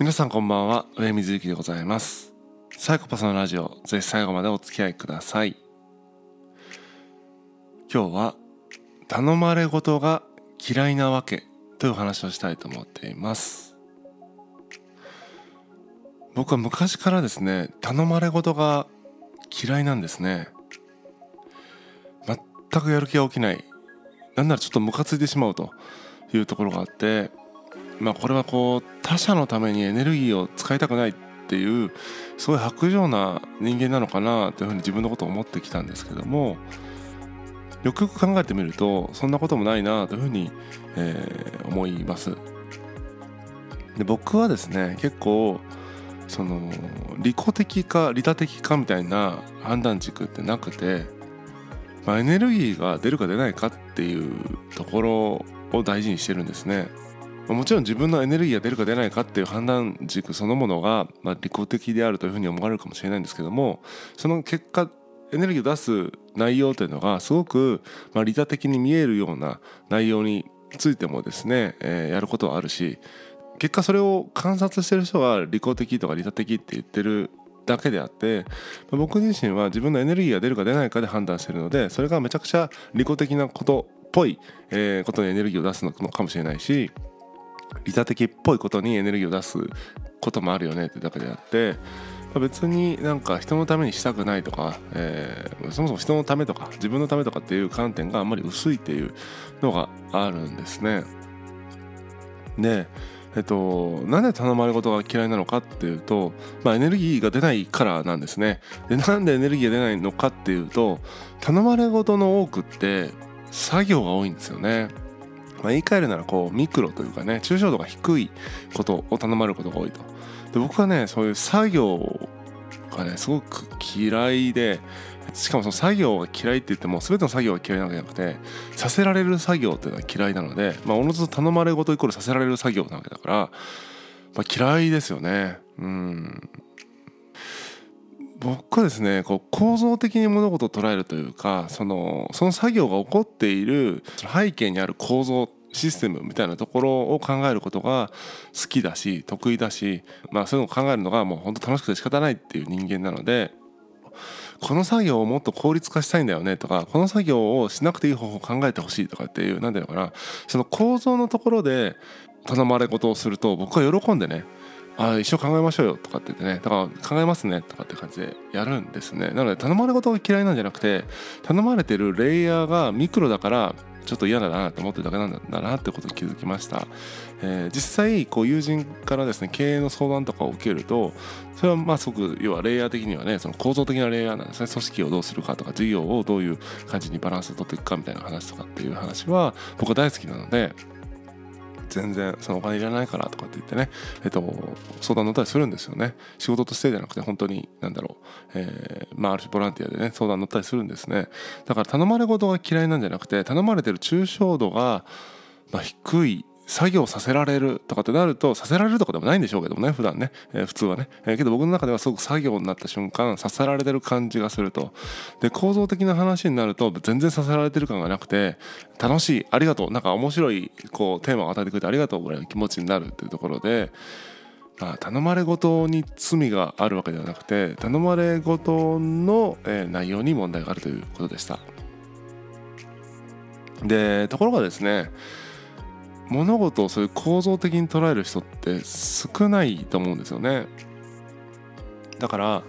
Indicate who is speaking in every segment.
Speaker 1: 皆さんこんばんは。上水幸でございます。サイコパスのラジオぜひ最後までお付き合いください。今日は頼まれ事が嫌いなわけという話をしたいと思っています。僕は昔からですね頼まれ事が嫌いなんですね。全くやる気が起きない。なんならちょっとムカついてしまうというところがあってまあこれはこう他者のためにエネルギーを使いたくないっていうすごい薄情な人間なのかなというふうに自分のことを思ってきたんですけどもよくよく考えてみるとそんなこともないなというふうに、えー、思いますで僕はですね結構その利己的か利他的かみたいな判断軸ってなくてまあ、エネルギーが出るか出ないかっていうところを大事にしてるんですね。もちろん自分のエネルギーが出るか出ないかっていう判断軸そのものが、まあ、利己的であるというふうに思われるかもしれないんですけどもその結果エネルギーを出す内容というのがすごく、まあ、利他的に見えるような内容についてもですね、えー、やることはあるし結果それを観察してる人は利己的とか利他的って言ってるだけであって僕自身は自分のエネルギーが出るか出ないかで判断してるのでそれがめちゃくちゃ利己的なことっぽい、えことにエネルギーを出すのかもしれないし利他的っぽいことにエネルギーを出すこともあるよねってだけであって別になんか人のためにしたくないとか、えー、そもそも人のためとか自分のためとかっていう観点があんまり薄いっていうのがあるんですね。でえっと、なんで頼まれ事が嫌いなのかっていうと、まあ、エネルギーが出ないからなんですねでなんでエネルギーが出ないのかっていうと頼まれ事の多くって作業が多いんですよね、まあ、言い換えるならこうミクロというかね抽象度が低いことを頼まれることが多いと。で僕はねそういう作業がねすごく嫌いでしかもその作業が嫌いって言っても全ての作業が嫌いなわけじゃなくてさせられる作業っていうのは嫌いなのでまあおのずと頼まれ事イコールさせられる作業なわけだから、まあ、嫌いですよね。うん。僕はですねこう構造的に物事を捉えるというかそのその作業が起こっている背景にある構造システムみたいなところを考えることが好きだし得意だし、まあ、そういうのを考えるのがもう本当楽しくて仕方ないっていう人間なのでこの作業をもっと効率化したいんだよねとかこの作業をしなくていい方法を考えてほしいとかっていう何ていうのかなその構造のところで頼まれ事をすると僕は喜んでねあ一緒考えましょうよとかって言ってね。だから考えますねとかって感じでやるんですね。なので頼まれ事が嫌いなんじゃなくて頼まれてるレイヤーがミクロだからちょっと嫌だなと思ってるだけなんだなってことに気づきました、えー、実際こう友人からですね経営の相談とかを受けるとそれはまあすごく要はレイヤー的にはねその構造的なレイヤーなんですね。組織をどうするかとか事業をどういう感じにバランスを取っていくかみたいな話とかっていう話は僕は大好きなので全然そのお金いらないからとかって言ってね、えっと、相談乗ったりするんですよね。仕事としてじゃなくて本当になんだろう、えー、まあある種ボランティアでね相談乗ったりするんですね。だから頼まれ事が嫌いなんじゃなくて頼まれてる抽象度が、まあ、低い作業させられるとかってなるとさせられるとかでもないんでしょうけどもね普段ね、えー、普通はね、えー、けど僕の中ではすごく作業になった瞬間させられてる感じがすると。で構造的な話になると全然させられてる感がなくて楽しいありがとうなんか面白いこうテーマを与えてくれてありがとうぐらいの気持ちになるっていうところであ、頼まれごとに罪があるわけではなくて頼まれごとの、えー、内容に問題があるということでした。でところがですね物事をそういう構造的に捉える人って少ないと思うんですよねだから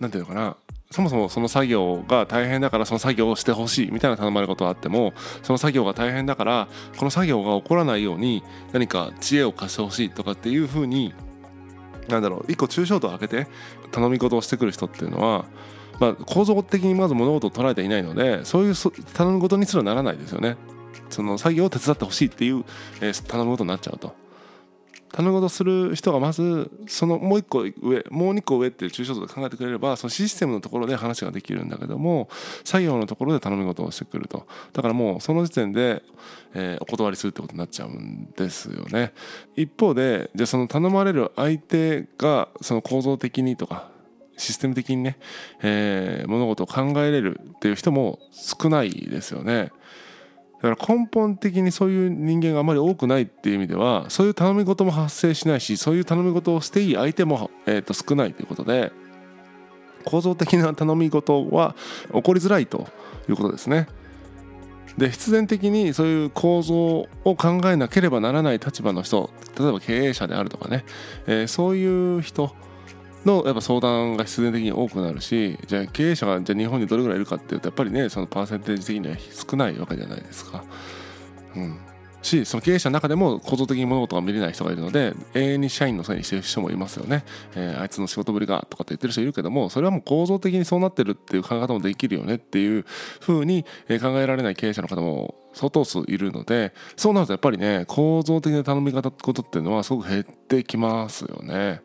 Speaker 1: 何て言うのかなそもそもその作業が大変だからその作業をしてほしいみたいな頼まれることはあってもその作業が大変だからこの作業が起こらないように何か知恵を貸してほしいとかっていうふうになんだろう一個抽象度を上げて頼み事をしてくる人っていうのはまあ、構造的にまず物事を捉えていないのでそういう頼むことにすらならないですよね。その作業を手伝ってほしいっていう、えー、頼むことになっちゃうと。頼むことする人がまずそのもう一個上もう二個上っていう抽象度で考えてくれればそのシステムのところで話ができるんだけども作業のところで頼み事をしてくるとだからもうその時点で、えー、お断りするってことになっちゃうんですよね一方でじゃあその頼まれる相手がその構造的にとかシステム的にね、えー、物事を考えれるっていう人も少ないですよね。だから根本的にそういう人間があまり多くないっていう意味ではそういう頼み事も発生しないしそういう頼み事をしていい相手も、えー、と少ないということで構造的な頼み事は起こりづらいということですね。で必然的にそういう構造を考えなければならない立場の人例えば経営者であるとかね、えー、そういう人のやっぱ相談が必然的に多くなるしじゃあ経営者がじゃあ日本にどれぐらいいるかっていうとやっぱりねそのパーセンテージ的には少ないわけじゃないですか。うんしその経営者の中でも構造的に物事が見れない人がいるので永遠に社員のせいにしてる人もいますよね、えー、あいつの仕事ぶりがとかって言ってる人いるけどもそれはもう構造的にそうなってるっていう考え方もできるよねっていうふうに考えられない経営者の方も相当数いるのでそうなるとやっぱりね構造的な頼み方ってことっていうのはすごく減ってきますよね。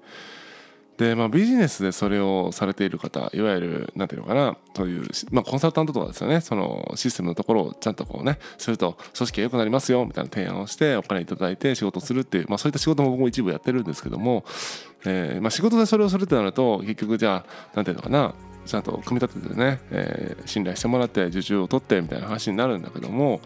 Speaker 1: で、まあ、ビジネスでそれをされている方いわゆる何ていうのかなそういう、まあ、コンサルタントとかですよね。そのシステムのところをちゃんとこうねすると組織が良くなりますよみたいな提案をしてお金いただいて仕事するっていう、まあ、そういった仕事も僕も一部やってるんですけども、えーまあ、仕事でそれをするってなると結局じゃあ何ていうのかなちゃんと組み立ててね、えー、信頼してもらって受注を取ってみたいな話になるんだけども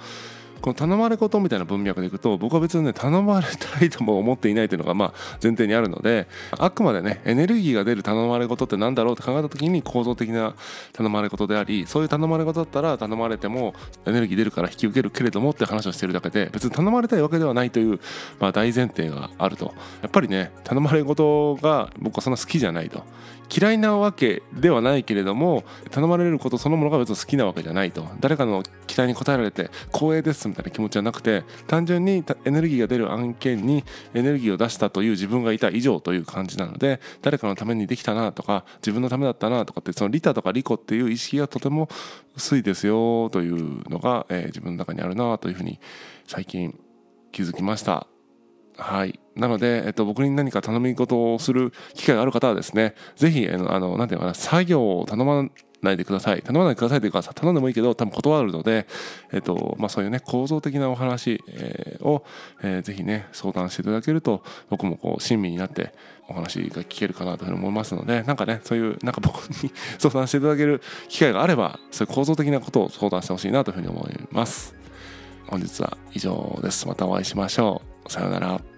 Speaker 1: この頼まれ事みたいな文脈でいくと僕は別にね頼まれたいとも思っていないというのがまあ前提にあるのであくまでねエネルギーが出る頼まれ事って何だろうって考えた時に構造的な頼まれ事でありそういう頼まれ事だったら頼まれてもエネルギー出るから引き受けるけれどもって話をしてるだけで別に頼まれたいわけではないという、まあ、大前提があると。やっぱりね頼まれ事が僕はそんな好きじゃないと。嫌いなわけではないけれども頼まれることそのものが別に好きなわけじゃないと。誰かの期待に応えられて光栄ですみたいな気持ちじゃなくて単純にエネルギーが出る案件にエネルギーを出したという自分がいた以上という感じなので誰かのためにできたなとか自分のためだったなとかってその利他とか利己っていう意識がとても薄いですよというのが、えー、自分の中にあるなというふうに最近気づきました。はい。なので、えっと、僕に何か頼み事をする機会がある方はですね、ぜひ、あの、なんていうかな、作業を頼まないでください。頼まないでくださいというか、頼んでもいいけど、多分断るので、えっと、まあそういうね、構造的なお話、えー、を、えー、ぜひね、相談していただけると、僕もこう、親身になってお話が聞けるかなというふうに思いますので、なんかね、そういう、なんか僕に 相談していただける機会があれば、そういう構造的なことを相談してほしいなというふうに思います。本日は以上です。またお会いしましょう。さようなら。